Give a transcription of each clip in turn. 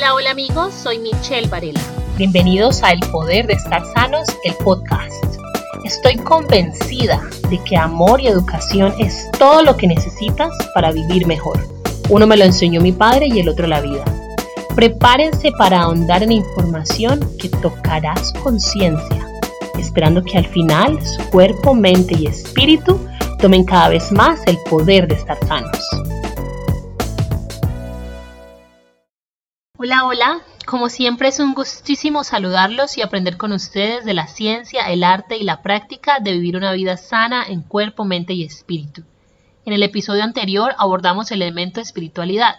Hola, hola amigos, soy Michelle Varela. Bienvenidos a El Poder de Estar Sanos, el podcast. Estoy convencida de que amor y educación es todo lo que necesitas para vivir mejor. Uno me lo enseñó mi padre y el otro la vida. Prepárense para ahondar en información que tocará su conciencia, esperando que al final su cuerpo, mente y espíritu tomen cada vez más el poder de estar sanos. Hola, hola. Como siempre es un gustísimo saludarlos y aprender con ustedes de la ciencia, el arte y la práctica de vivir una vida sana en cuerpo, mente y espíritu. En el episodio anterior abordamos el elemento espiritualidad.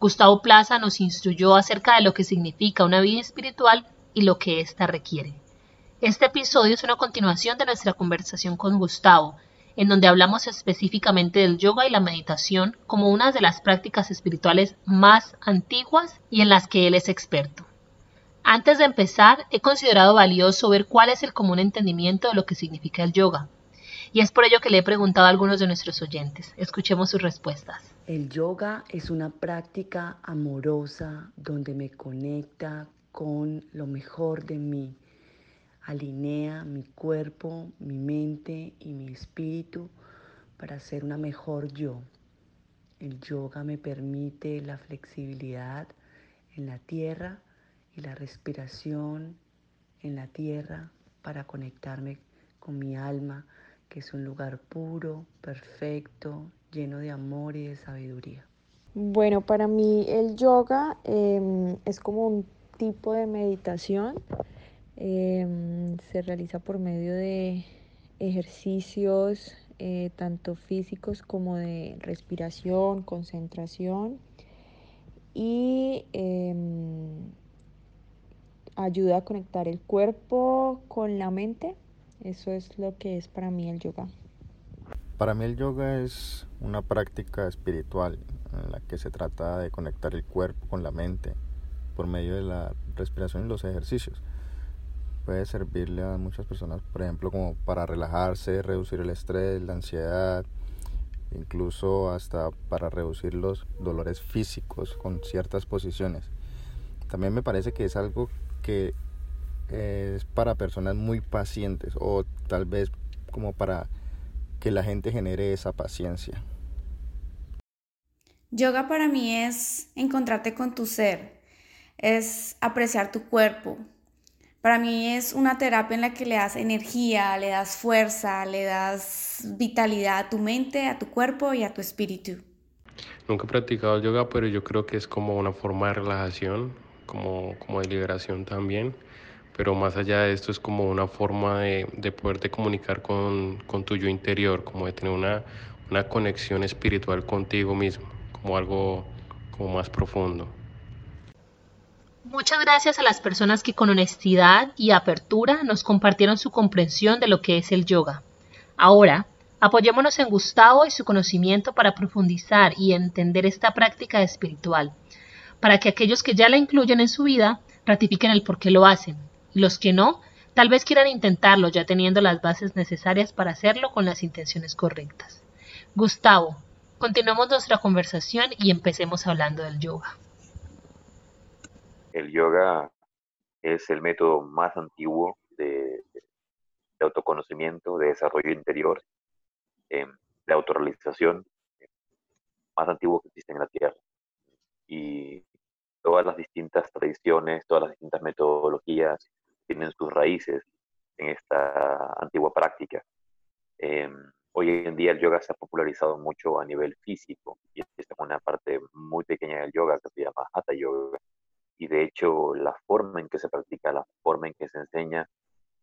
Gustavo Plaza nos instruyó acerca de lo que significa una vida espiritual y lo que ésta requiere. Este episodio es una continuación de nuestra conversación con Gustavo, en donde hablamos específicamente del yoga y la meditación como una de las prácticas espirituales más antiguas y en las que él es experto. Antes de empezar, he considerado valioso ver cuál es el común entendimiento de lo que significa el yoga. Y es por ello que le he preguntado a algunos de nuestros oyentes. Escuchemos sus respuestas. El yoga es una práctica amorosa donde me conecta con lo mejor de mí alinea mi cuerpo, mi mente y mi espíritu para ser una mejor yo. El yoga me permite la flexibilidad en la tierra y la respiración en la tierra para conectarme con mi alma, que es un lugar puro, perfecto, lleno de amor y de sabiduría. Bueno, para mí el yoga em, es como un tipo de meditación Em, se realiza por medio de ejercicios eh, tanto físicos como de respiración, concentración y em, ayuda a conectar el cuerpo con la mente. Eso es lo que es para mí el yoga. Para mí el yoga es una práctica espiritual en la que se trata de conectar el cuerpo con la mente por medio de la respiración y los ejercicios puede servirle a muchas personas, por ejemplo, como para relajarse, reducir el estrés, la ansiedad, incluso hasta para reducir los dolores físicos con ciertas posiciones. También me parece que es algo que es para personas muy pacientes o tal vez como para que la gente genere esa paciencia. Yoga para mí es encontrarte con tu ser, es apreciar tu cuerpo, para mí es una terapia en la que le das energía, le das fuerza, le das vitalidad a tu mente, a tu cuerpo y a tu espíritu. Nunca he practicado yoga, pero yo creo que es como una forma de relajación, como, como de liberación también. Pero más allá de esto es como una forma de, de poderte comunicar con, con, tu yo interior, como de tener una, una conexión espiritual contigo mismo, como algo como más profundo. Muchas gracias a las personas que con honestidad y apertura nos compartieron su comprensión de lo que es el yoga. Ahora, apoyémonos en Gustavo y su conocimiento para profundizar y entender esta práctica espiritual, para que aquellos que ya la incluyen en su vida ratifiquen el por qué lo hacen, y los que no, tal vez quieran intentarlo ya teniendo las bases necesarias para hacerlo con las intenciones correctas. Gustavo, continuemos nuestra conversación y empecemos hablando del yoga. El yoga es el método más antiguo de, autoconocimiento, de desarrollo interior, em, de autorrealización más antiguo que existe en la Tierra. Y todas las distintas tradiciones, todas las distintas metodologías tienen sus raíces en esta antigua práctica. Em, hoy en día el yoga se ha popularizado mucho a nivel físico y esta es una parte muy pequeña del yoga que se llama Hatha Yoga, y de hecho la forma en que se practica, la forma en que se enseña,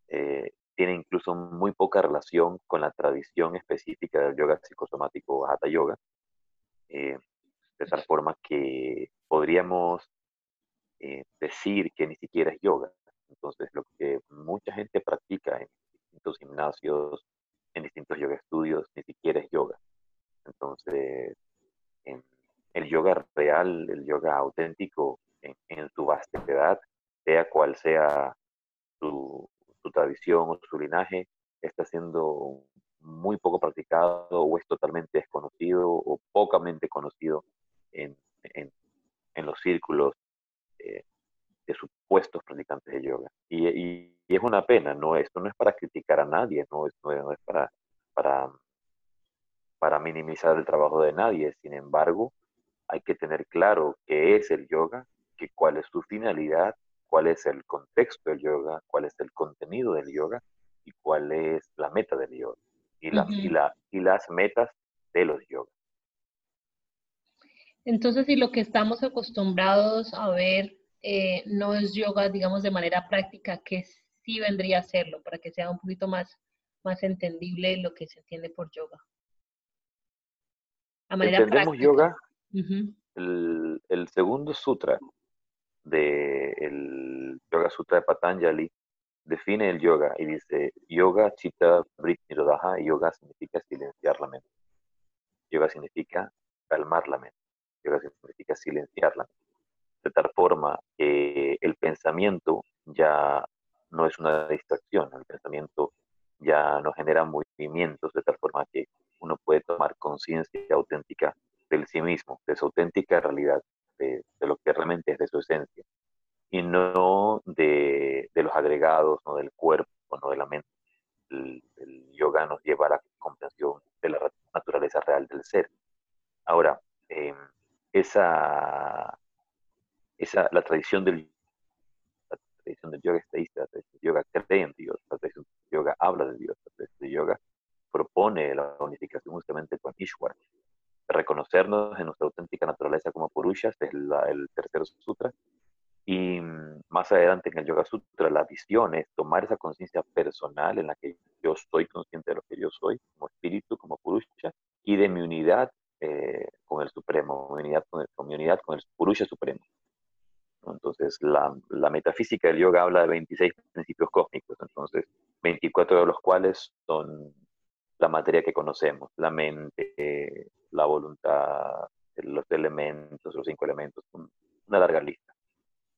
eh, tiene incluso muy poca relación con la tradición específica del yoga psicosomático Hatha Yoga, eh, de tal forma que podríamos eh, decir que ni siquiera es yoga. Entonces, lo que mucha gente practica en distintos gimnasios, en distintos yoga estudios, ni siquiera es yoga. Entonces, el yoga real, el yoga auténtico, en, su vastedad, sea cual sea su, tradición o su linaje, está siendo muy poco practicado o es totalmente desconocido o pocamente conocido en, los círculos eh, de supuestos practicantes de yoga. Y, y, es una pena, no, esto no es para criticar a nadie, no, no es para, para, para minimizar el trabajo de nadie, sin embargo, hay que tener claro qué es el yoga, que cuál es su finalidad, cuál es el contexto del yoga, cuál es el contenido del yoga y cuál es la meta del yoga y, la, y, la, y las metas de los yogas. Entonces, si lo que estamos acostumbrados a ver eh, no es yoga, digamos, de manera práctica, ¿qué sí vendría a serlo para que sea un poquito más, más entendible lo que se entiende por yoga? A manera Entendemos yoga, el, el, segundo sutra del Yoga Sutra de Patanjali define el yoga y dice, yoga chitta brit nirodha, yoga significa silenciar la mente. Yoga significa calmar la mente. Yoga significa silenciar la mente. De tal forma que el pensamiento ya no es una distracción, el pensamiento ya no genera movimientos, de tal forma que uno puede tomar conciencia auténtica del sí mismo, de su auténtica realidad, de, lo que realmente es de su esencia, y no de, los agregados, no del cuerpo, no de la mente. El, yoga nos lleva a la comprensión de la naturaleza real del ser. Ahora, em, esa, esa, la tradición del la tradición del yoga es teísta, la tradición del yoga cree en Dios, la tradición del yoga habla de Dios, la tradición del yoga propone la unificación justamente con Ishwar, reconocernos en como Es el tercer sutra. Y mm, más adelante en el Yoga Sutra, la visión es tomar esa conciencia personal en la que yo soy consciente de lo que yo soy, como espíritu, como Purusha, y de mi unidad eh, con el Supremo, mi unidad con, mi unidad con el Purusha Supremo. Entonces, la, la, metafísica del yoga habla de 26 principios cósmicos, entonces 24 de los cuales son la materia que conocemos, la mente, la voluntad, los elementos, los cinco elementos, una larga lista.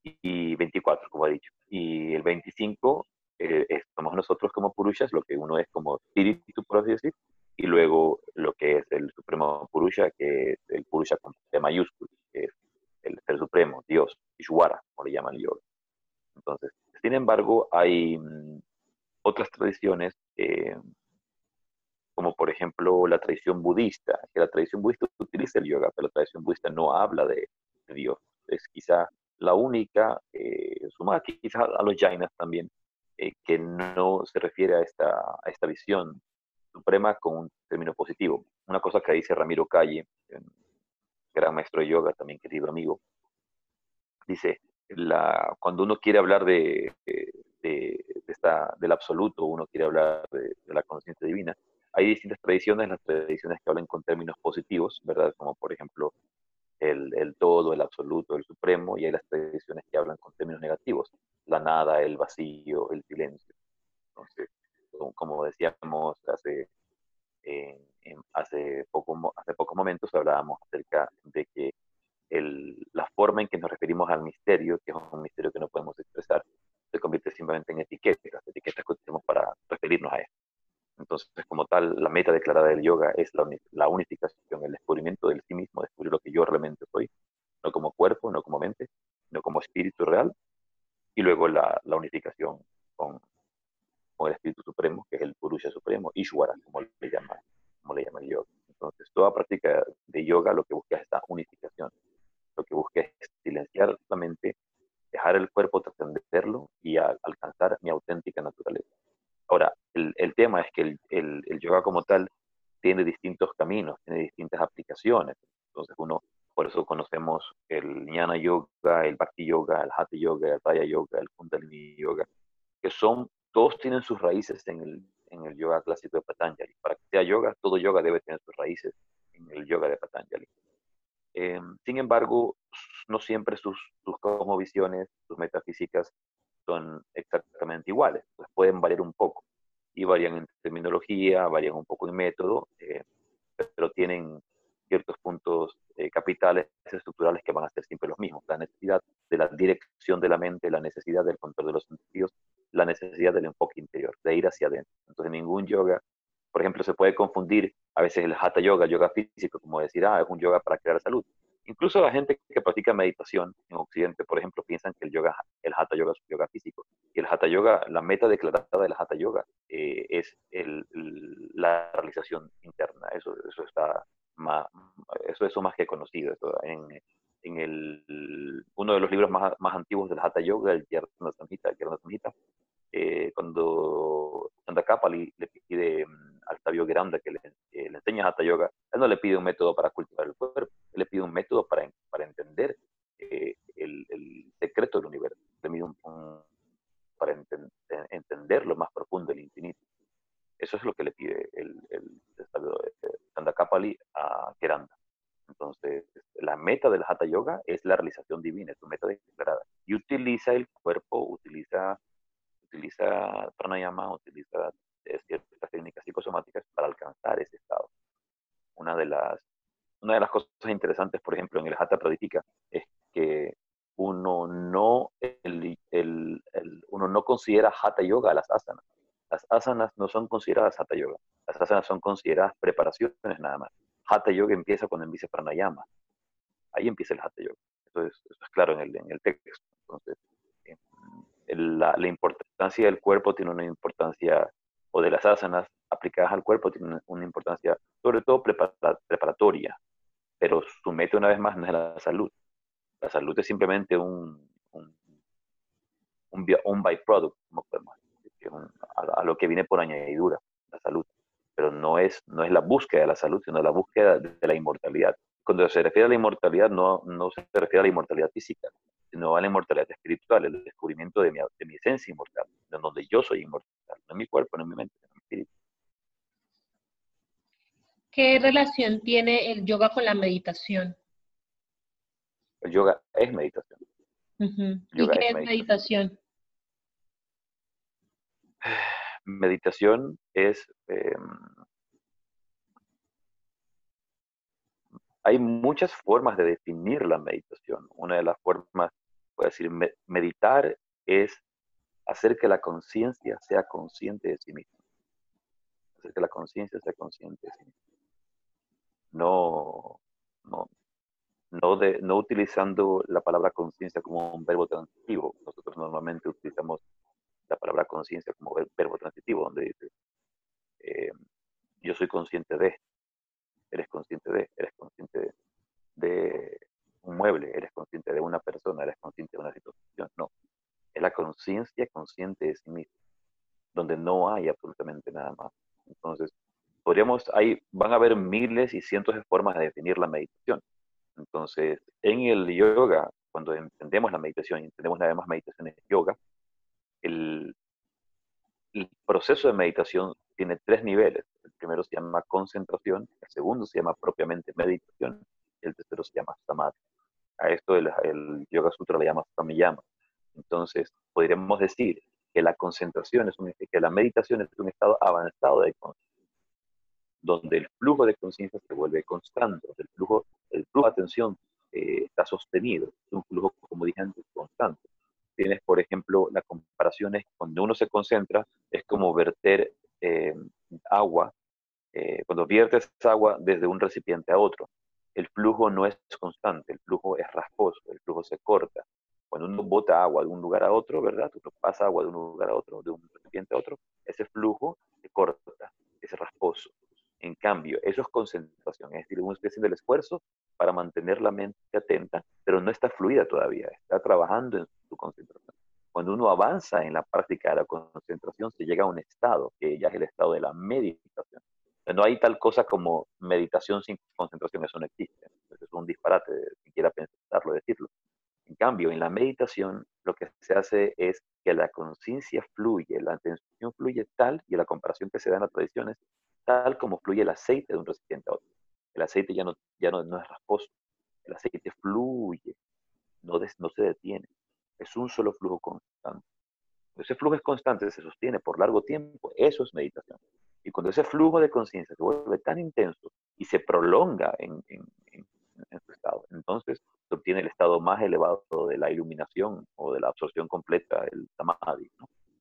Y, 24, como ha dicho. Y el 25 eh, somos nosotros como Purushas, lo que uno es como espíritu, por así decir, y luego lo que es el supremo Purusha, que es el Purusha con T mayúsculo, que es el ser supremo, Dios, Ishwara, como le llaman el yoga. Entonces, sin embargo, hay mm, otras tradiciones eh, como por ejemplo la tradición budista, que la tradición budista utiliza el yoga, pero la tradición budista no habla de, Dios. Es quizá la única, eh, sumada quizá a los jainas también, eh, que no se refiere a esta, a esta visión suprema con un término positivo. Una cosa que dice Ramiro Calle, gran maestro de yoga, también querido amigo, dice, la, cuando uno quiere hablar de, de, esta, del absoluto, uno quiere hablar de la conciencia divina, hay distintas tradiciones, las tradiciones que hablan con términos positivos, ¿verdad? Como por ejemplo el, todo, el absoluto, el supremo, y hay las tradiciones que hablan con términos negativos, la nada, el vacío, el silencio. Entonces, como decíamos hace, hace, poco, pocos momentos, hablábamos acerca de que la forma en que nos referimos al misterio, que es un misterio que no podemos expresar, se convierte simplemente en etiquetas, etiquetas que utilizamos para referirnos a esto. Entonces, como tal, la meta declarada del yoga es la, unificación, el descubrimiento del sí mismo, descubrir lo que yo realmente soy, no como cuerpo, no como mente, no como espíritu real, y luego la, unificación con, el espíritu supremo, que es el Purusha supremo, Ishwara, como le llama, como le llama el yoga. Entonces, toda práctica de yoga lo que busca es esta unificación, lo que busca es silenciar la mente, dejar el cuerpo trascenderlo y alcanzar mi auténtica naturaleza. Ahora, el, el tema es que el, el, el, yoga como tal tiene distintos caminos, tiene distintas aplicaciones. Entonces uno, por eso conocemos el jnana yoga, el bhakti yoga, el hatha yoga, el raya yoga, el kundalini yoga, que son, todos tienen sus raíces en el, en el yoga clásico de Patanjali. Para que sea yoga, todo yoga debe tener sus raíces en el yoga de Patanjali. Eh, sin embargo, no siempre sus, sus visiones, sus metafísicas son exactamente iguales, pues pueden variar un poco y varían en terminología, varían un poco en método, eh, pero tienen ciertos puntos eh, capitales estructurales que van a ser siempre los mismos. La necesidad de la dirección de la mente, la necesidad del control de los sentidos, la necesidad del enfoque interior, de ir hacia adentro. Entonces, ningún yoga, por ejemplo, se puede confundir a veces el hatha yoga, yoga físico, como decir, ah, es un yoga para crear salud. Incluso la gente que practica meditación en Occidente, por ejemplo, piensan que el yoga, el hatha yoga es un yoga físico. Y el hatha yoga, la meta declarada del hatha yoga eh, es el, la realización interna. Eso, eso está más, eso, eso más que conocido. en, en el, uno de los libros más, más antiguos del hatha yoga, el Yarna Samhita, eh, cuando Chandakapali le pide mm, al sabio Geranda que le, le enseñe hatha yoga, él no le pide un método para cultivar el cuerpo, él le pide un método para, para entender eh, el, el, secreto del universo, le pide un, para entender lo más profundo del infinito. Eso es lo que le pide el, el, sabio Chandakapali eh, a Geranda. Entonces, la meta del Hatha Yoga es la realización divina, es su meta declarada. Y utiliza el cuerpo, utiliza utiliza pranayama, utiliza eh, ciertas técnicas psicosomáticas para alcanzar ese estado. Una de las, una de las cosas interesantes, por ejemplo, en el Hatha Pradipika, es que uno no, el, el, uno no considera Hatha Yoga las asanas. Las asanas no son consideradas Hatha Yoga. Las asanas son consideradas preparaciones nada más. Hatha Yoga empieza cuando empieza pranayama. Ahí empieza el Hatha Yoga. Eso es, eso es claro en el, en el texto. Entonces, la, importancia del cuerpo tiene una importancia, o de las asanas aplicadas al cuerpo tiene una, importancia, sobre todo preparatoria, pero su meta una vez más no es la salud. La salud es simplemente un, un, un, byproduct, a, lo que viene por añadidura, la salud. Pero no es, no es la búsqueda de la salud, sino la búsqueda de, la inmortalidad. Cuando se refiere a la inmortalidad, no, no se refiere a la inmortalidad física, sino a la inmortalidad espiritual, el descubrimiento de mi, de mi esencia inmortal, de donde yo soy inmortal, no en mi cuerpo, no en mi mente, en mi espíritu. ¿Qué relación tiene el yoga con la meditación? El yoga es meditación. ¿Y qué es meditación? Meditación es... Em, hay muchas formas de definir la meditación. Una de las formas puede decir, meditar es hacer que la conciencia sea consciente de sí misma. Hacer que la conciencia sea consciente de sí misma. No, no, no, de, no utilizando la palabra conciencia como un verbo transitivo. Nosotros normalmente utilizamos la palabra conciencia como verbo transitivo, donde dice, eh, yo soy consciente de, eres consciente de, eres consciente de un mueble, eres consciente de una persona, eres consciente de una situación. No, es la conciencia consciente de sí mismo, donde no hay absolutamente nada más. Entonces, podríamos, hay, van a haber miles y cientos de formas de definir la meditación. Entonces, en el yoga, cuando entendemos la meditación y entendemos nada más meditación en yoga, el, el proceso de meditación tiene tres niveles. El primero se llama concentración, el segundo se llama propiamente meditación, y el tercero se llama samadhi. A esto el, Yoga Sutra le llama Samyama. Entonces, podríamos decir que la concentración es un, que la meditación es un estado avanzado de conciencia, donde el flujo de conciencia se vuelve constante, el flujo, el flujo de atención eh, está sostenido, es un flujo, como dije antes, constante. Tienes, por ejemplo, la comparación es cuando uno se concentra, es como verter eh, agua, eh, cuando viertes agua desde un recipiente a otro el flujo no es constante, el flujo es rasposo, el flujo se corta. Cuando uno bota agua de un lugar a otro, ¿verdad? Uno pasa agua de un lugar a otro, de un recipiente a otro, ese flujo se corta, es rasposo. En cambio, eso es concentración, es decir, uno está haciendo el esfuerzo para mantener la mente atenta, pero no está fluida todavía, está trabajando en su concentración. Cuando uno avanza en la práctica de la concentración, se llega a un estado que ya es el estado de la meditación. No hay tal cosa como meditación sin concentración, eso no existe. Es un disparate, si quiera pensarlo, decirlo. En cambio, en la meditación lo que se hace es que la conciencia fluye, la atención fluye tal, y la comparación que se da en las tradiciones, tal como fluye el aceite de un recipiente a otro. El aceite ya no, ya no, es rasposo, el aceite fluye, no, no se detiene, es un solo flujo constante. Ese flujo es constante, se sostiene por largo tiempo, eso es meditación. Y cuando ese flujo de conciencia se vuelve tan intenso y se prolonga en, su estado, entonces se obtiene el estado más elevado de la iluminación o de la absorción completa, el samadhi.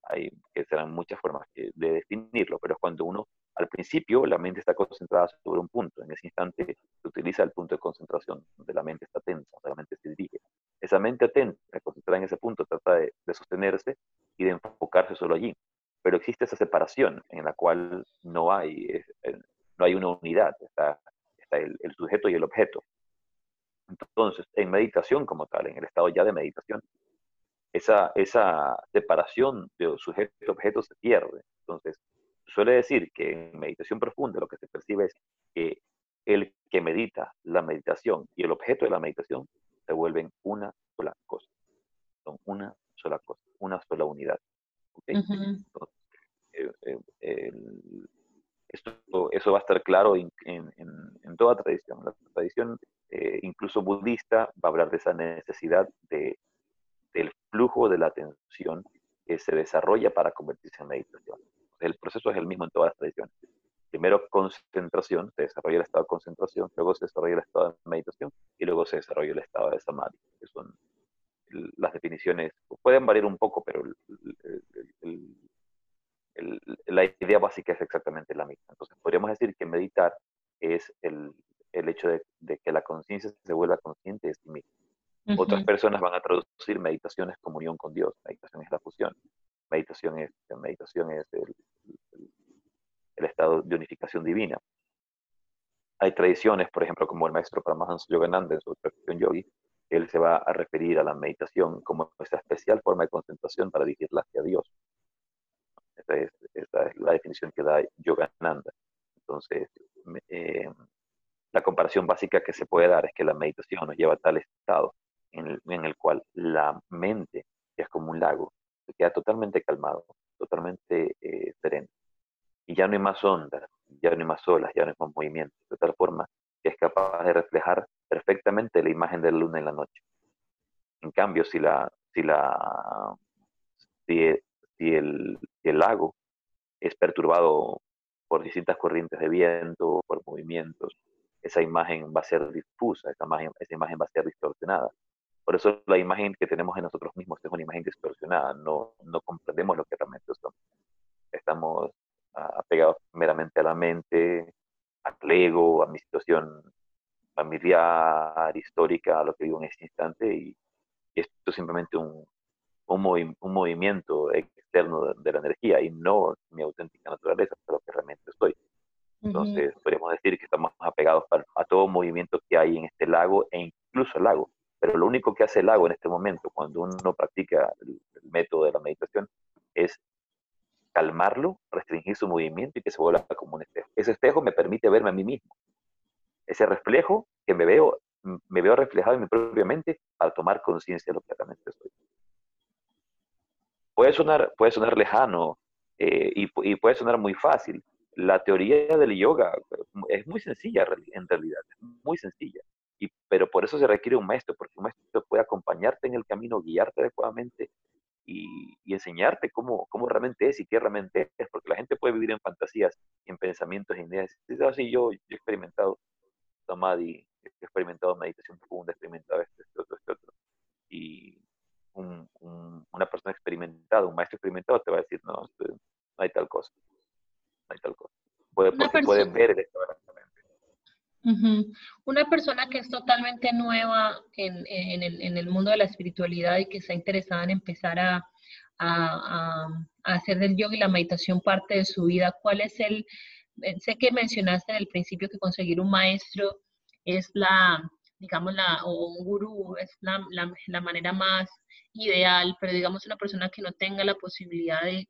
Hay que serán muchas formas de definirlo, pero es cuando uno Al principio, la mente está concentrada sobre un punto. En ese instante, se utiliza el punto de concentración, donde la mente está tensa, donde la mente se dirige. Esa mente atenta, concentrada en ese punto, trata de, sostenerse y de enfocarse solo allí. Pero existe esa separación en la cual no hay, eh, no hay una unidad, está, está el, sujeto y el objeto. Entonces, en meditación como tal, en el estado ya de meditación, esa, esa separación de sujeto-objeto se pierde. Entonces, suele decir que en meditación profunda lo que se percibe es que el que medita la meditación y el objeto de la meditación se vuelven una sola cosa. Son una sola cosa, una sola unidad. Eh, eh, esto, eso va a estar claro en, toda tradición. La tradición, eh, incluso budista, va a hablar de esa necesidad de, del flujo de la atención que se desarrolla para convertirse en meditación el proceso es el mismo en todas las tradiciones. Primero concentración, se desarrolla el estado de concentración, luego se desarrolla el estado de meditación y luego se desarrolla el estado de samadhi, que son las definiciones, pueden variar un poco, pero la idea básica es exactamente la misma. Entonces, podríamos decir que meditar es el, hecho de, que la conciencia se vuelva consciente de sí misma. Otras personas van a traducir meditaciones como unión con Dios. Meditación es la fusión meditación es, meditación es el, estado de unificación divina. Hay tradiciones, por ejemplo, como el maestro Paramahansa Yogananda en su tradición yogi, él se va a referir a la meditación como esa especial forma de concentración para dirigirla hacia Dios. Esta es, la definición que da Yogananda. Entonces, eh, la comparación básica que se puede dar es que la meditación nos lleva a tal estado en el cual la mente, que es como un lago, queda totalmente calmado, totalmente eh, sereno. Y ya no hay más ondas, ya no hay más olas, ya no hay más movimiento, de tal forma que es capaz de reflejar perfectamente la imagen de la luna en la noche. En cambio, si, la, si, la, si, el, el lago es perturbado por distintas corrientes de viento, por movimientos, esa imagen va a ser difusa, esa imagen, esa imagen va a ser distorsionada. Por eso la imagen que tenemos de nosotros mismos es una imagen distorsionada, no, no comprendemos lo que realmente somos. Estamos apegados meramente a la mente, al ego, a mi situación familiar, histórica, a lo que vivo en este instante, y, esto es simplemente un, un, un movimiento externo de, la energía y no mi auténtica naturaleza, pero lo que realmente estoy. Entonces, podríamos decir que estamos apegados a, a, todo movimiento que hay en este lago e incluso el lago. Pero lo único que hace el lago en este momento, cuando uno practica el, método de la meditación, es calmarlo, restringir su movimiento y que se vuelva como un espejo. Ese espejo me permite verme a mí mismo. Ese reflejo que me veo, me veo reflejado en mi propia mente al tomar conciencia de lo que realmente soy. Puede sonar, puede sonar lejano eh, y, y, puede sonar muy fácil. La teoría del yoga es muy sencilla en realidad, es muy sencilla pero por eso se requiere un maestro, porque un maestro puede acompañarte en el camino, guiarte adecuadamente y, enseñarte cómo, cómo, realmente es y qué realmente es, porque la gente puede vivir en fantasías, en pensamientos, en ideas. Así yo, yo he experimentado samadhi, he experimentado meditación profunda, he experimentado esto, esto, otro, esto, otro. Y una persona experimentada, un maestro experimentado te va a decir, no, no hay tal cosa, no hay tal cosa. Puede, porque puede ver el estado una persona que es totalmente nueva en, el, mundo de la espiritualidad y que está interesada en empezar a, hacer del yoga y la meditación parte de su vida, ¿cuál es el, eh, sé que mencionaste en el principio que conseguir un maestro es la, digamos, la, o un gurú es la, manera más ideal, pero digamos una persona que no tenga la posibilidad de,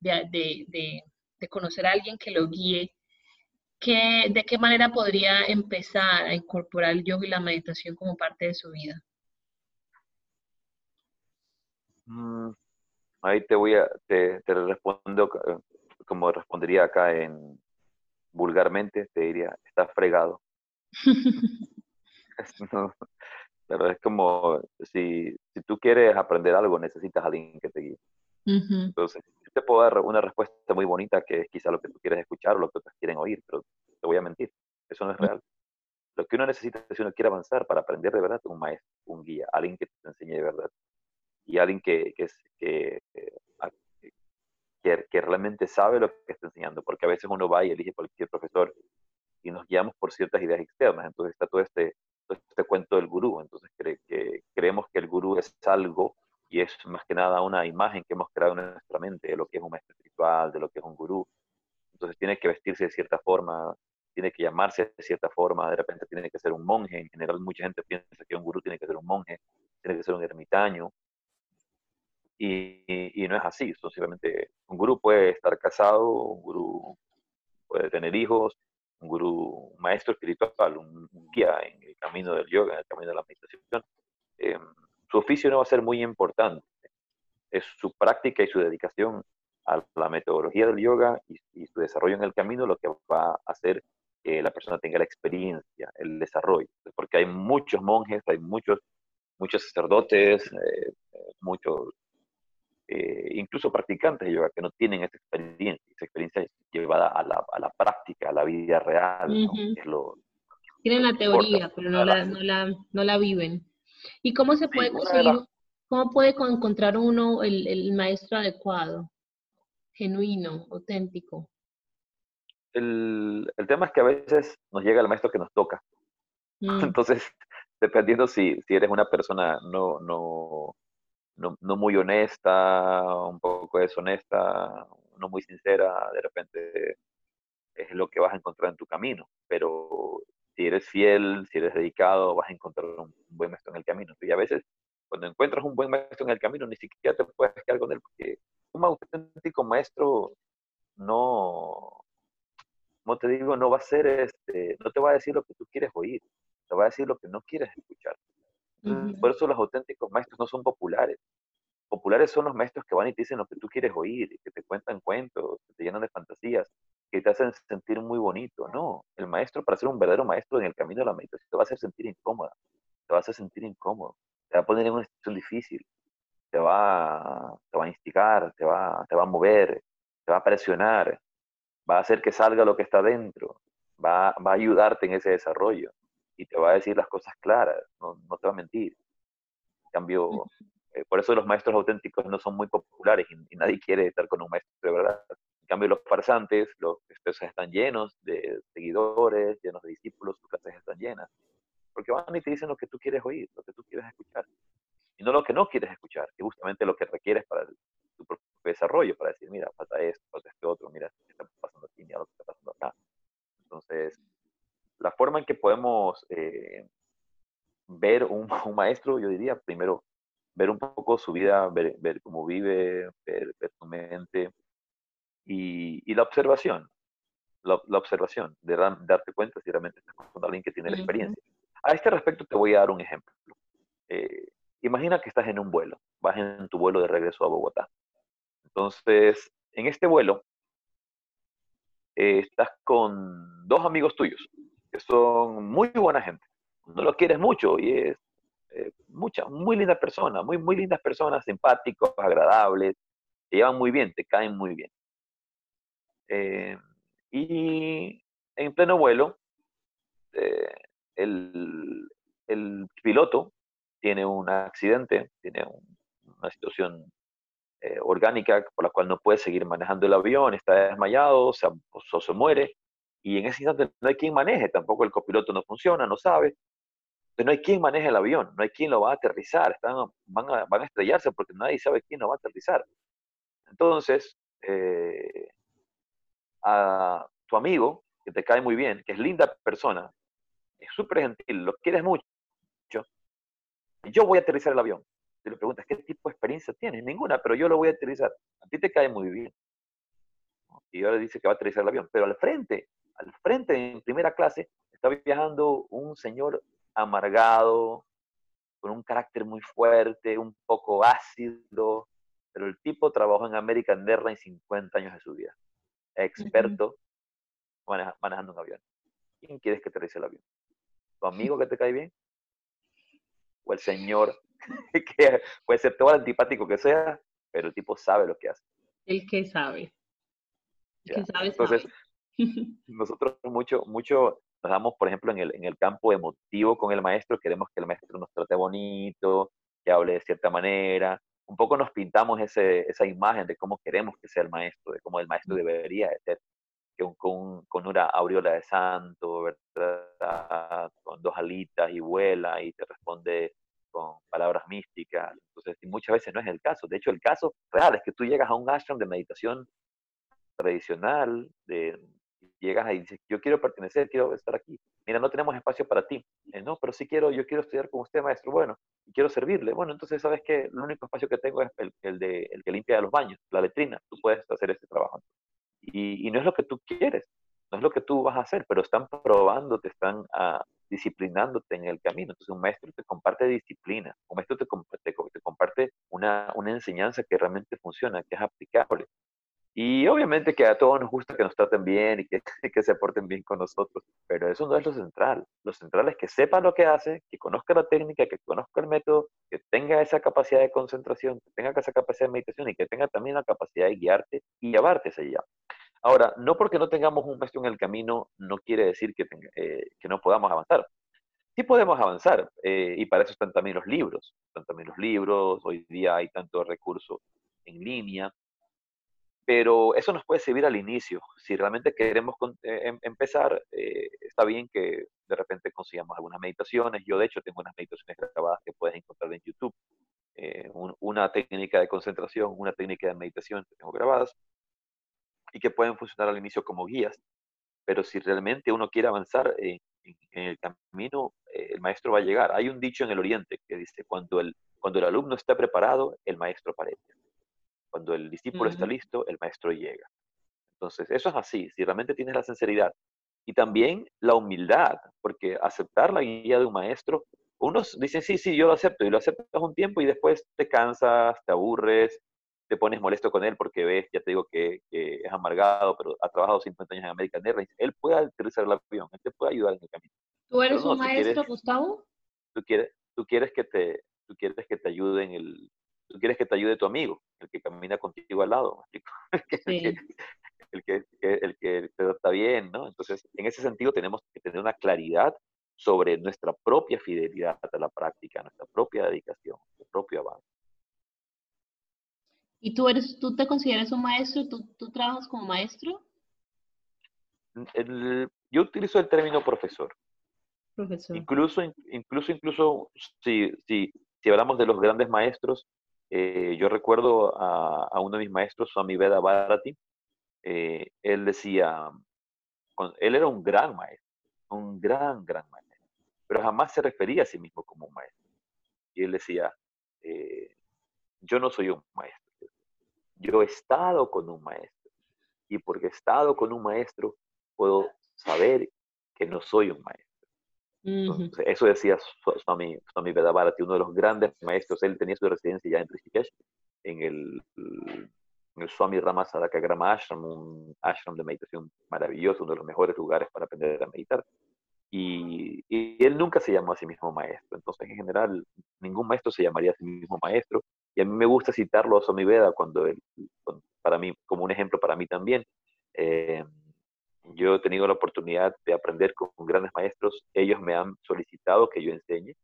de conocer a alguien que lo guíe, ¿de qué manera podría empezar a incorporar el yoga y la meditación como parte de su vida? Mm, ahí te voy a, te, respondo como respondería acá en vulgarmente, te diría, está fregado. pero es como, si, si tú quieres aprender algo, necesitas a alguien que te guíe. Entonces, te puedo dar una respuesta muy bonita que es quizá lo que tú quieres escuchar o lo que otros quieren oír, pero te voy a mentir, eso no es real. Lo que uno necesita si uno quiere avanzar para aprender de verdad, un maestro, un guía, alguien que te enseñe de verdad y alguien que, que, que, que, que, realmente sabe lo que está enseñando, porque a veces uno va y elige cualquier profesor y nos guiamos por ciertas ideas externas. Entonces está todo este, todo este cuento del gurú. Entonces que, creemos que el gurú es algo y es más que nada una imagen que hemos creado en nuestra mente de lo que es un maestro espiritual, de lo que es un gurú. Entonces tiene que vestirse de cierta forma, tiene que llamarse de cierta forma, de repente tiene que ser un monje. En general mucha gente piensa que un gurú tiene que ser un monje, tiene que ser un ermitaño. Y, y, no es así, simplemente un gurú puede estar casado, un gurú puede tener hijos, un gurú, un maestro espiritual, un, guía en el camino del yoga, en el camino de la meditación. Eh, su oficio no va a ser muy importante, es su práctica y su dedicación a la metodología del yoga y, su desarrollo en el camino lo que va a hacer que la persona tenga la experiencia, el desarrollo, porque hay muchos monjes, hay muchos, muchos sacerdotes, eh, eh, muchos eh, incluso practicantes de yoga que no tienen esa experiencia, esa experiencia llevada a la, a la práctica, a la vida real. tienen la teoría, pero no la, no, la, no la viven. ¿Y cómo se puede conseguir, cómo puede encontrar uno el, el maestro adecuado, genuino, auténtico? El, el, tema es que a veces nos llega el maestro que nos toca. Mm. Entonces, dependiendo si, si eres una persona no, no, no, no, muy honesta, un poco deshonesta, no muy sincera, de repente es lo que vas a encontrar en tu camino. Pero si eres fiel, si eres dedicado, vas a encontrar un, buen maestro en el camino. Y a veces, cuando encuentras un buen maestro en el camino, ni siquiera te puedes quedar con él, porque un auténtico maestro no, como te digo, no va a ser, este, no te va a decir lo que tú quieres oír, te va a decir lo que no quieres escuchar. Por eso los auténticos maestros no son populares. Populares son los maestros que van y te dicen lo que tú quieres oír, que te cuentan cuentos, que te llenan de fantasías, que te hacen sentir muy bonito. No, el maestro, para ser un verdadero maestro en el camino de la meditación, te va a hacer sentir incómoda, te va a hacer sentir incómodo, te va a poner en una situación difícil, te va, te va a instigar, te va, te va a mover, te va a presionar, va a hacer que salga lo que está dentro, va, va a ayudarte en ese desarrollo y te va a decir las cosas claras, no, no te va a mentir. En cambio, eh, por eso los maestros auténticos no son muy populares y, nadie quiere estar con un maestro de verdad. Cambio, los farsantes, los clases están llenos de seguidores, llenos de discípulos, sus clases están llenas. Porque van y te dicen lo que tú quieres oír, lo que tú quieres escuchar. Y no lo que no quieres escuchar, que justamente lo que requieres para tu propio desarrollo, para decir, mira, falta esto, falta este otro, mira, qué está pasando aquí, mira lo que está pasando acá. Entonces, la forma en que podemos eh, ver un, un, maestro, yo diría, primero, ver un poco su vida, ver, ver cómo vive, ver, su mente y, y, la observación, la, la observación, de darte cuenta si realmente estás con alguien que tiene la experiencia. A este respecto te voy a dar un ejemplo. Eh, imagina que estás en un vuelo, vas en tu vuelo de regreso a Bogotá. Entonces, en este vuelo, eh, estás con dos amigos tuyos que son muy buena gente. No los quieres mucho y es eh, mucha, muy linda persona, muy, muy lindas personas, simpáticos, agradables, te llevan muy bien, te caen muy bien. Eh, y en pleno vuelo, eh, el, el, piloto tiene un accidente, tiene una situación orgánica por la cual no puede seguir manejando el avión, está desmayado, se, o se muere, y en ese instante no hay quien maneje, tampoco el copiloto no funciona, no sabe. Entonces no hay quien maneje el avión, no hay quien lo va a aterrizar, están, van, a, van a estrellarse porque nadie sabe quién lo va a aterrizar. Entonces, eh, a tu amigo, que te cae muy bien, que es linda persona, es súper gentil, lo quieres mucho, yo voy a aterrizar el avión. Si le preguntas, ¿qué tipo de experiencia tienes? Ninguna, pero yo lo voy a aterrizar. A ti te cae muy bien. Y ahora dice que va a aterrizar el avión. Pero al frente al frente, en primera clase, está viajando un señor amargado, con un carácter muy fuerte, un poco ácido, pero el tipo trabajó en American Airlines 50 años de su vida. Experto manejando un avión. ¿Quién quieres que te aterrice el avión? ¿Tu amigo que te cae bien? ¿O el señor que puede ser todo antipático que sea, pero el tipo sabe lo que hace? El que sabe. El que sabe, Entonces, nosotros mucho, mucho nos damos, por ejemplo, en el, en el campo emotivo con el maestro, queremos que el maestro nos trate bonito, que hable de cierta manera, un poco nos pintamos ese, esa imagen de cómo queremos que sea el maestro, de cómo el maestro debería de ser, con, con una aureola de santo, ¿verdad? con dos alitas y vuela y te responde con palabras místicas. Entonces, muchas veces no es el caso. De hecho, el caso real es que tú llegas a un ashram de meditación tradicional, de, llegas y dices, yo quiero pertenecer, quiero estar aquí. Mira, no tenemos espacio para ti. Eh, no, pero sí quiero, yo quiero estudiar con usted, maestro. Bueno, y quiero servirle. Bueno, entonces, ¿sabes que El único espacio que tengo es el, de, el que limpia los baños, la letrina. Tú puedes hacer este trabajo. Y, y, no es lo que tú quieres, no es lo que tú vas a hacer, pero están probando, te están uh, disciplinándote en el camino. Entonces, un maestro te comparte disciplina, un maestro te, te, te comparte una, una enseñanza que realmente funciona, que es aplicable. Y obviamente que a todos nos gusta que nos traten bien y que, que, se porten bien con nosotros, pero eso no es lo central. Lo central es que sepa lo que hace, que conozca la técnica, que conozca el método, que tenga esa capacidad de concentración, que tenga esa capacidad de meditación y que tenga también la capacidad de guiarte y llevarte hacia allá. Ahora, no porque no tengamos un maestro en el camino, no quiere decir que, eh, que no podamos avanzar. Sí podemos avanzar, eh, y para eso están también los libros. Están también los libros, hoy día hay tanto recurso en línea, pero eso nos puede servir al inicio. Si realmente queremos eh, em, empezar, eh, está bien que de repente consigamos algunas meditaciones. Yo, de hecho, tengo unas meditaciones grabadas que puedes encontrar en YouTube. Eh, una técnica de concentración, una técnica de meditación que tengo grabadas y que pueden funcionar al inicio como guías. Pero si realmente uno quiere avanzar en, el camino, el maestro va a llegar. Hay un dicho en el Oriente que dice, cuando el, cuando el alumno está preparado, el maestro aparece. Cuando el discípulo está listo, el maestro llega. Entonces, eso es así, si realmente tienes la sinceridad. Y también la humildad, porque aceptar la guía de un maestro, unos dicen, sí, sí, yo lo acepto, y lo aceptas un tiempo y después te cansas, te aburres, te pones molesto con él porque ves, ya te digo que, es amargado, pero ha trabajado 50 años en American Airlines, él puede aterrizar el avión, él te puede ayudar en el camino. ¿Tú eres un maestro, Gustavo? Tú quieres, tú quieres que te, tú quieres que te ayude en el, tú quieres que te ayude tu amigo, el que camina contigo al lado, el, que, el, que, te trata bien, ¿no? Entonces, en ese sentido tenemos que tener una claridad sobre nuestra propia fidelidad a la práctica, nuestra propia dedicación, nuestro propio avance. ¿Y tú, eres, tú te consideras un maestro? ¿Tú, tú trabajas como maestro? yo utilizo el término profesor. Profesor. Incluso, incluso, incluso si, si, si hablamos de los grandes maestros, eh, yo recuerdo a, uno de mis maestros, Swami Veda Bharati, eh, él decía, él era un gran maestro, un gran, gran maestro, pero jamás se refería a sí mismo como un maestro. Y él decía, eh, yo no soy un maestro, yo he estado con un maestro, y porque he estado con un maestro, puedo saber que no soy un maestro eso decía Swami, Swami Vedabharati, uno de los grandes maestros. Él tenía su residencia ya en Rishikesh, en el, en el Swami Rama Grama Ashram, un ashram de meditación maravilloso, uno de los mejores lugares para aprender a meditar. Y, y, él nunca se llamó a sí mismo maestro. Entonces, en general, ningún maestro se llamaría a sí mismo maestro. Y a mí me gusta citarlo a Swami Veda cuando él, para mí, como un ejemplo para mí también. Eh, yo he tenido la oportunidad de aprender con grandes maestros. Ellos me han solicitado que yo enseñe,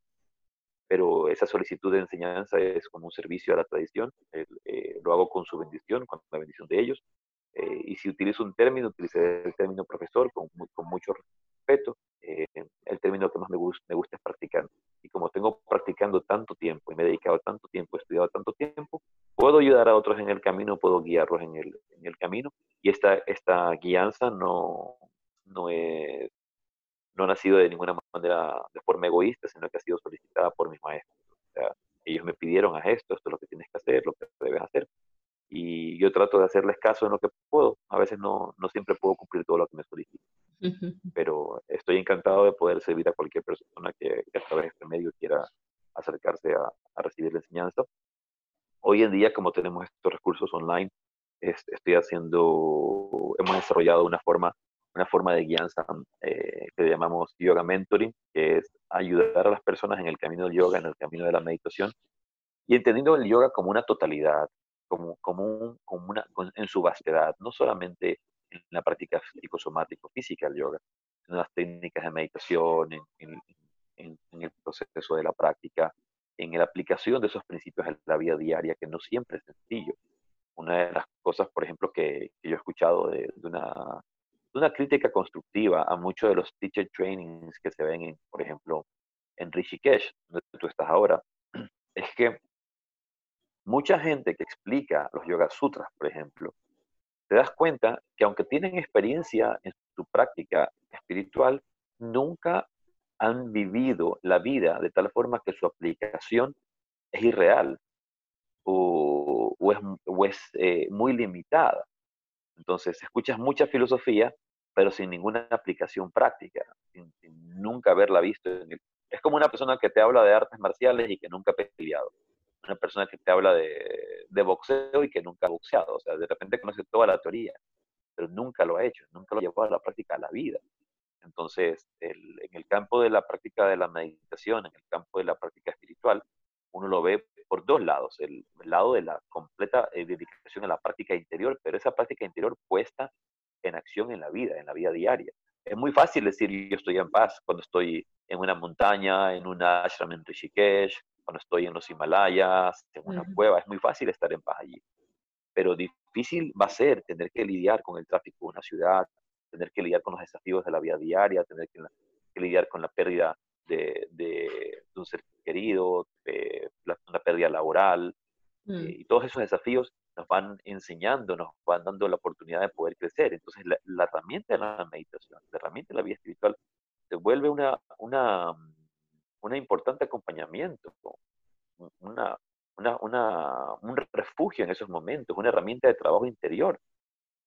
pero esa solicitud de enseñanza es como un servicio a la tradición. Eh, lo hago con su bendición, con la bendición de ellos. Eh, y si utilizo un término, utilicé el término profesor con, con mucho respeto. Eh, el término que más me gusta, me gusta es practicar. Y como tengo practicando tanto tiempo y me he dedicado tanto tiempo, he estudiado tanto tiempo, puedo ayudar a otros en el camino, puedo guiarlos en el, en el camino. Y esta, esta guianza no, no, es, no ha nacido de ninguna manera de forma egoísta, sino que ha sido solicitada por mis maestros. O sea, ellos me pidieron a esto, esto es lo que tienes que hacer, lo que debes hacer y yo trato de hacerles caso en lo que puedo. A veces no, no siempre puedo cumplir todo lo que me solicitan, pero estoy encantado de poder servir a cualquier persona que, a través de este medio quiera acercarse a, a, recibir la enseñanza. Hoy en día, como tenemos estos recursos online, estoy haciendo, hemos desarrollado una forma, una forma de guianza eh, que llamamos Yoga Mentoring, que es ayudar a las personas en el camino del yoga, en el camino de la meditación, y entendiendo el yoga como una totalidad, como, como, como una, en su vastedad, no solamente en la práctica psicosomático-física del yoga, sino en las técnicas de meditación, en, en, en, el proceso de la práctica, en la aplicación de esos principios en la vida diaria, que no siempre es sencillo. Una de las cosas, por ejemplo, que, yo he escuchado de, una, de, una, crítica constructiva a muchos de los teacher trainings que se ven, en, por ejemplo, en Rishikesh, donde tú estás ahora, es que mucha gente que explica los Yoga Sutras, por ejemplo, te das cuenta que aunque tienen experiencia en su práctica espiritual, nunca han vivido la vida de tal forma que su aplicación es irreal o, es, eh, muy limitada. Entonces, escuchas mucha filosofía, pero sin ninguna aplicación práctica, sin, nunca haberla visto. es como una persona que te habla de artes marciales y que nunca ha peleado. Una persona que te habla de, boxeo y que nunca ha boxeado. O sea, de repente conoce toda la teoría, pero nunca lo ha hecho, nunca lo ha llevado a la práctica a la vida. Entonces, en el campo de la práctica de la meditación, en el campo de la práctica espiritual, uno lo ve por dos lados. El, lado de la completa eh, dedicación a la práctica interior, pero esa práctica interior puesta en acción en la vida, en la vida diaria. Es muy fácil decir yo estoy en paz cuando estoy en una montaña, en un ashram en Rishikesh, cuando estoy en los Himalayas, en una cueva. Es muy fácil estar en paz allí. Pero difícil va a ser tener que lidiar con el tráfico de una ciudad, tener que lidiar con los desafíos de la vida diaria, tener que, lidiar con la pérdida de, un ser querido, de una pérdida laboral. Mm. Eh, y todos esos desafíos nos van enseñando, nos van dando la oportunidad de poder crecer. Entonces, la, herramienta de la meditación, la herramienta de la vida espiritual, se vuelve una, una, una importante acompañamiento, una, una, un refugio en esos momentos, una herramienta de trabajo interior.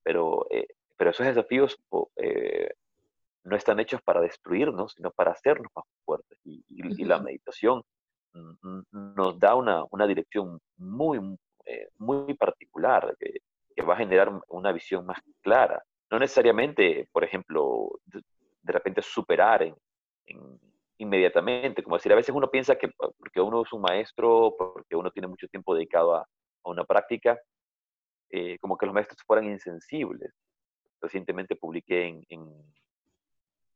Pero eh, pero esos desafíos eh, no están hechos para destruirnos, sino para hacernos más fuertes. Y, la meditación nos da una, una dirección muy, eh, muy particular que, que, va a generar una visión más clara. No necesariamente, por ejemplo, de, repente superar en, inmediatamente, como decir, a veces uno piensa que porque uno es un maestro, porque uno tiene mucho tiempo dedicado a, a una práctica, eh, como que los maestros fueran insensibles recientemente publiqué en,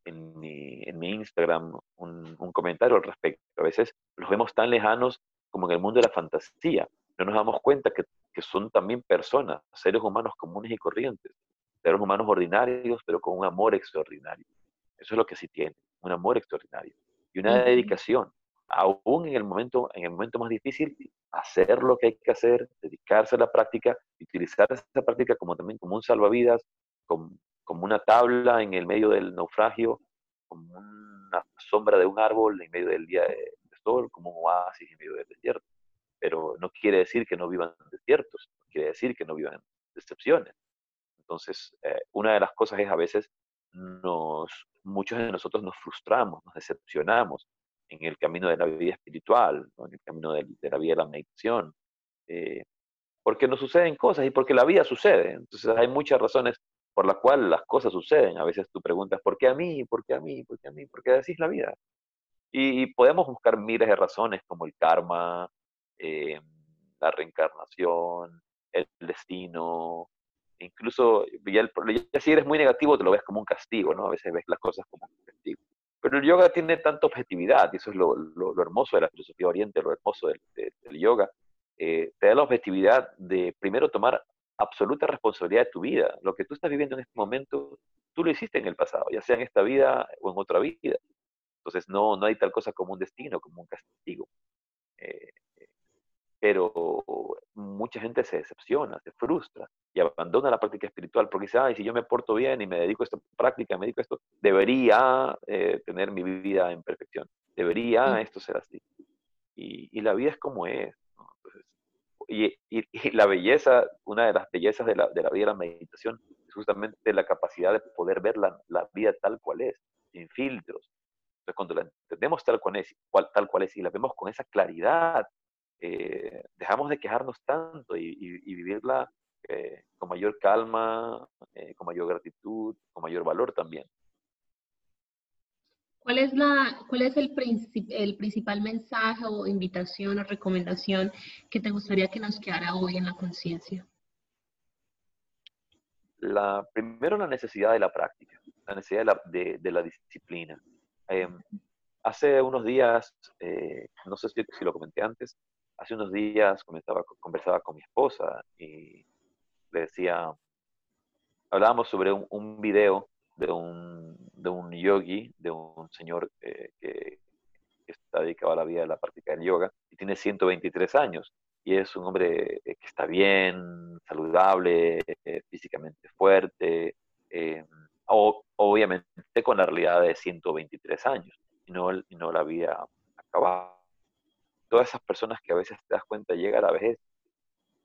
en, mi, en mi, Instagram un, un, comentario al respecto. A veces los vemos tan lejanos como en el mundo de la fantasía. No nos damos cuenta que, que son también personas, seres humanos comunes y corrientes, seres humanos ordinarios, pero con un amor extraordinario. Eso es lo que sí tiene, un amor extraordinario y una dedicación aún en el momento, en el momento más difícil, hacer lo que hay que hacer, dedicarse a la práctica, utilizar esa práctica como también como un salvavidas, como, una tabla en el medio del naufragio, como una sombra de un árbol en medio del día de, sol, como un oasis en medio del desierto. Pero no quiere decir que no vivan desiertos, quiere decir que no vivan decepciones. Entonces, eh, una de las cosas es a veces muchos de nosotros nos frustramos, nos decepcionamos en el camino de la vida espiritual, en el camino de, la vida de la meditación, eh, porque nos suceden cosas y porque la vida sucede. Entonces hay muchas razones por la cual las cosas suceden. A veces tú preguntas, ¿por qué a mí? ¿Por qué a mí? ¿Por qué a mí? ¿Por qué decís la vida? Y, podemos buscar miles de razones como el karma, eh, la reencarnación, el destino, incluso ya, si eres muy negativo te lo ves como un castigo, ¿no? A veces ves las cosas como un castigo. Pero el yoga tiene tanta objetividad, y eso es lo, hermoso de la filosofía oriente, lo hermoso del, yoga. Eh, te da la objetividad de primero tomar absoluta responsabilidad de tu vida. Lo que tú estás viviendo en este momento, tú lo hiciste en el pasado, ya sea en esta vida o en otra vida. Entonces no, no hay tal cosa como un destino, como un castigo. Eh, pero mucha gente se decepciona, se frustra y abandona la práctica espiritual porque dice, ay, si yo me porto bien y me dedico a esta práctica, me dedico a esto, debería eh, tener mi vida en perfección, debería esto ser así. Y, y, la vida es como es. Y, la belleza, una de las bellezas de la, de la vida de la meditación es justamente la capacidad de poder ver la, la vida tal cual es, sin filtros. Entonces, cuando la entendemos tal cual es, cual, tal cual es y la vemos con esa claridad, eh, dejamos de quejarnos tanto y, y, vivirla eh, con mayor calma, eh, con mayor gratitud, con mayor valor también. ¿Cuál es, la, cuál es el, el principal mensaje o invitación o recomendación que te gustaría que nos quedara hoy en la conciencia? La, primero la necesidad de la práctica, la necesidad de la, de, la disciplina. Em, hace unos días, eh, no sé si, si, lo comenté antes, hace unos días conversaba, conversaba con mi esposa y le decía, hablábamos sobre un, video de un, de un yogi, de un señor eh, que, está dedicado a la vida de la práctica del yoga y tiene 123 años y es un hombre eh, que está bien, saludable, eh, físicamente fuerte, obviamente con la realidad de 123 años y no, no la había acabado. Todas esas personas que a veces te das cuenta llega a la vejez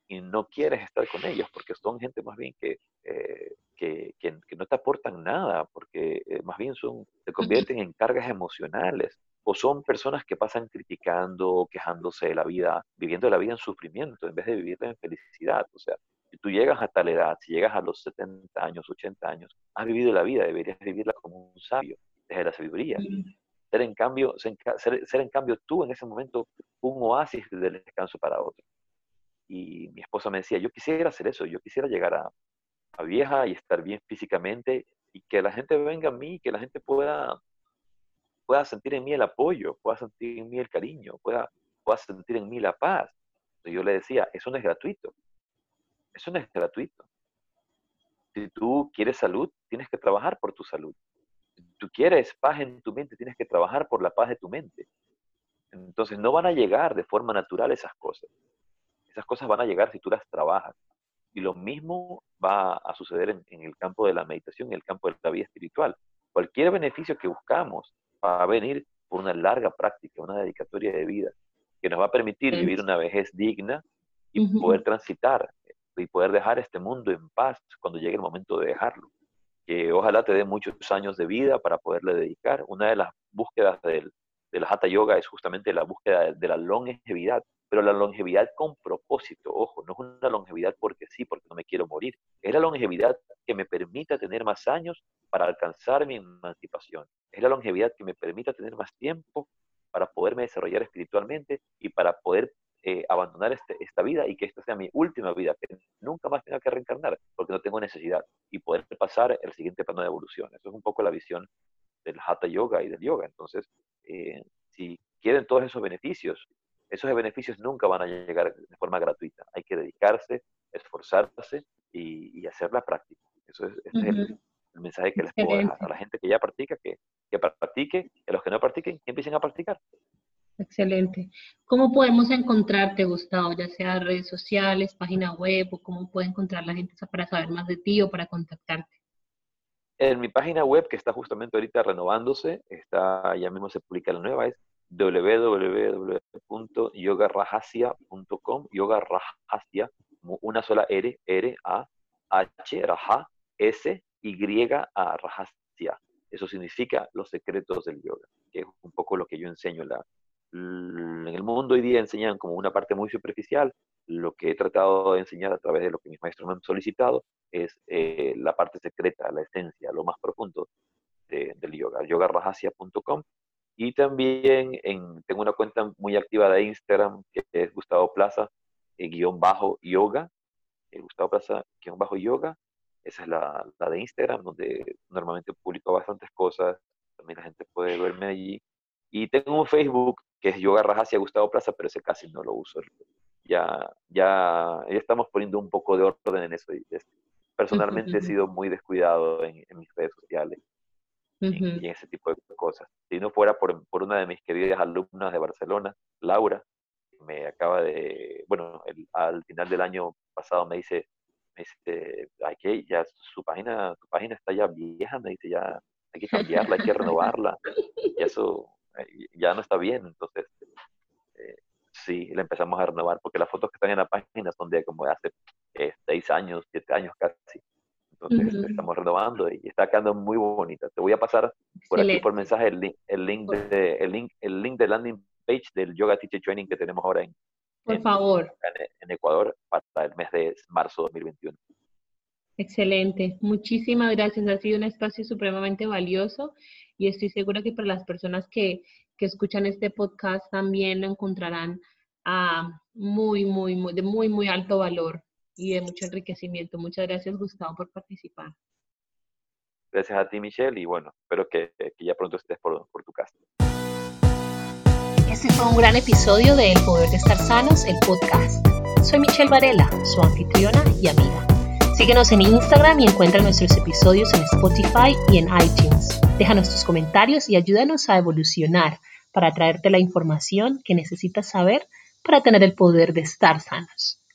y no quieres estar con ellos porque son gente más bien que, eh, que, que, no te aportan nada, porque eh, más bien son, se convierten en cargas emocionales o son personas que pasan criticando, quejándose de la vida, viviendo la vida en sufrimiento en vez de vivirla en felicidad. O sea, si tú llegas a tal edad, si llegas a los 70 años, 80 años, has vivido la vida, deberías vivirla como un sabio, desde la sabiduría. Ser en cambio, ser, ser en cambio tú en ese momento un oasis de descanso para otros y mi esposa me decía, yo quisiera hacer eso, yo quisiera llegar a, vieja y estar bien físicamente y que la gente venga a mí, que la gente pueda, pueda sentir en mí el apoyo, pueda sentir en mí el cariño, pueda, pueda sentir en mí la paz. Entonces yo le decía, eso no es gratuito, eso no es gratuito. Si tú quieres salud, tienes que trabajar por tu salud. Si tú quieres paz en tu mente, tienes que trabajar por la paz de tu mente. Entonces no van a llegar de forma natural esas cosas. Esas cosas van a llegar si tú las trabajas. Y lo mismo va a suceder en, el campo de la meditación, en el campo de la vida espiritual. Cualquier beneficio que buscamos va a venir por una larga práctica, una dedicatoria de vida, que nos va a permitir vivir una vejez digna y poder transitar y poder dejar este mundo en paz cuando llegue el momento de dejarlo. Que ojalá te dé muchos años de vida para poderle dedicar. Una de las búsquedas del, del Hatha Yoga es justamente la búsqueda de la longevidad, pero la longevidad con propósito, ojo, no es una longevidad porque sí, porque no me quiero morir, es la longevidad que me permita tener más años para alcanzar mi emancipación, es la longevidad que me permita tener más tiempo para poderme desarrollar espiritualmente y para poder eh, abandonar este, esta vida y que esta sea mi última vida, que nunca más tenga que reencarnar, porque no tengo necesidad, y poder pasar el siguiente plano de evolución. Eso es un poco la visión del Hatha Yoga y del yoga. Entonces, eh, si quieren todos esos beneficios esos beneficios nunca van a llegar de forma gratuita. Hay que dedicarse, esforzarse y, hacer la práctica. Eso es, el, mensaje que les puedo dejar a la gente que ya practica, que, que practique, y a los que no practiquen, que empiecen a practicar. Excelente. ¿Cómo podemos encontrarte, Gustavo? Ya sea redes sociales, página web, o cómo puede encontrar la gente para saber más de ti o para contactarte. En mi página web, que está justamente ahorita renovándose, está, ya mismo se publica la nueva, es www.yogarrahasia.com, yoga como una sola R, R, A, H, Raja, S, Y, A, Rahasia. Eso significa los secretos del yoga, que es un poco lo que yo enseño. La, en el mundo hoy día enseñan como una parte muy superficial. Lo que he tratado de enseñar a través de lo que mis maestros me han solicitado es eh, la parte secreta, la esencia, lo más profundo del yoga. yogarrahasia.com y también en, tengo una cuenta muy activa de Instagram que es Gustavo Plaza, eh, guion bajo yoga. Eh, Gustavo Plaza, guion bajo yoga. Esa es la, la, de Instagram, donde normalmente publico bastantes cosas. También la gente puede verme allí. Y tengo un Facebook que es Yoga Rajasia Gustavo Plaza, pero ese casi no lo uso. Ya, ya, ya estamos poniendo un poco de orden en eso. Personalmente he sido muy descuidado en, en mis redes sociales y, ese tipo de cosas. Si no fuera por, por, una de mis queridas alumnas de Barcelona, Laura, me acaba de, bueno, al final del año pasado me dice, me dice, hay que, ya su página, tu página está ya vieja, me dice, ya hay que cambiarla, hay que renovarla, y eso eh, ya no está bien, entonces eh, sí, la empezamos a renovar, porque las fotos que están en la página son de como de hace eh, seis años, siete años casi, entonces estamos renovando y está quedando muy bonita. Te voy a pasar por aquí por mensaje el link, el link de el link, el link de landing page del Yoga Teacher Training que tenemos ahora en, por favor. En, Ecuador para el mes de marzo 2021. Excelente. Muchísimas gracias. Ha sido un espacio supremamente valioso y estoy segura que para las personas que, que escuchan este podcast también lo encontrarán a muy, muy, muy, de muy, muy alto valor y de mucho enriquecimiento. Muchas gracias, Gustavo, por participar. Gracias a ti, Michelle, y bueno, espero que, que ya pronto estés por, por tu casa. Este fue un gran episodio de El Poder de Estar Sanos, el podcast. Soy Michelle Varela, su anfitriona y amiga. Síguenos en Instagram y encuentra nuestros episodios en Spotify y en iTunes. Déjanos tus comentarios y ayúdanos a evolucionar para traerte la información que necesitas saber para tener el poder de estar sanos.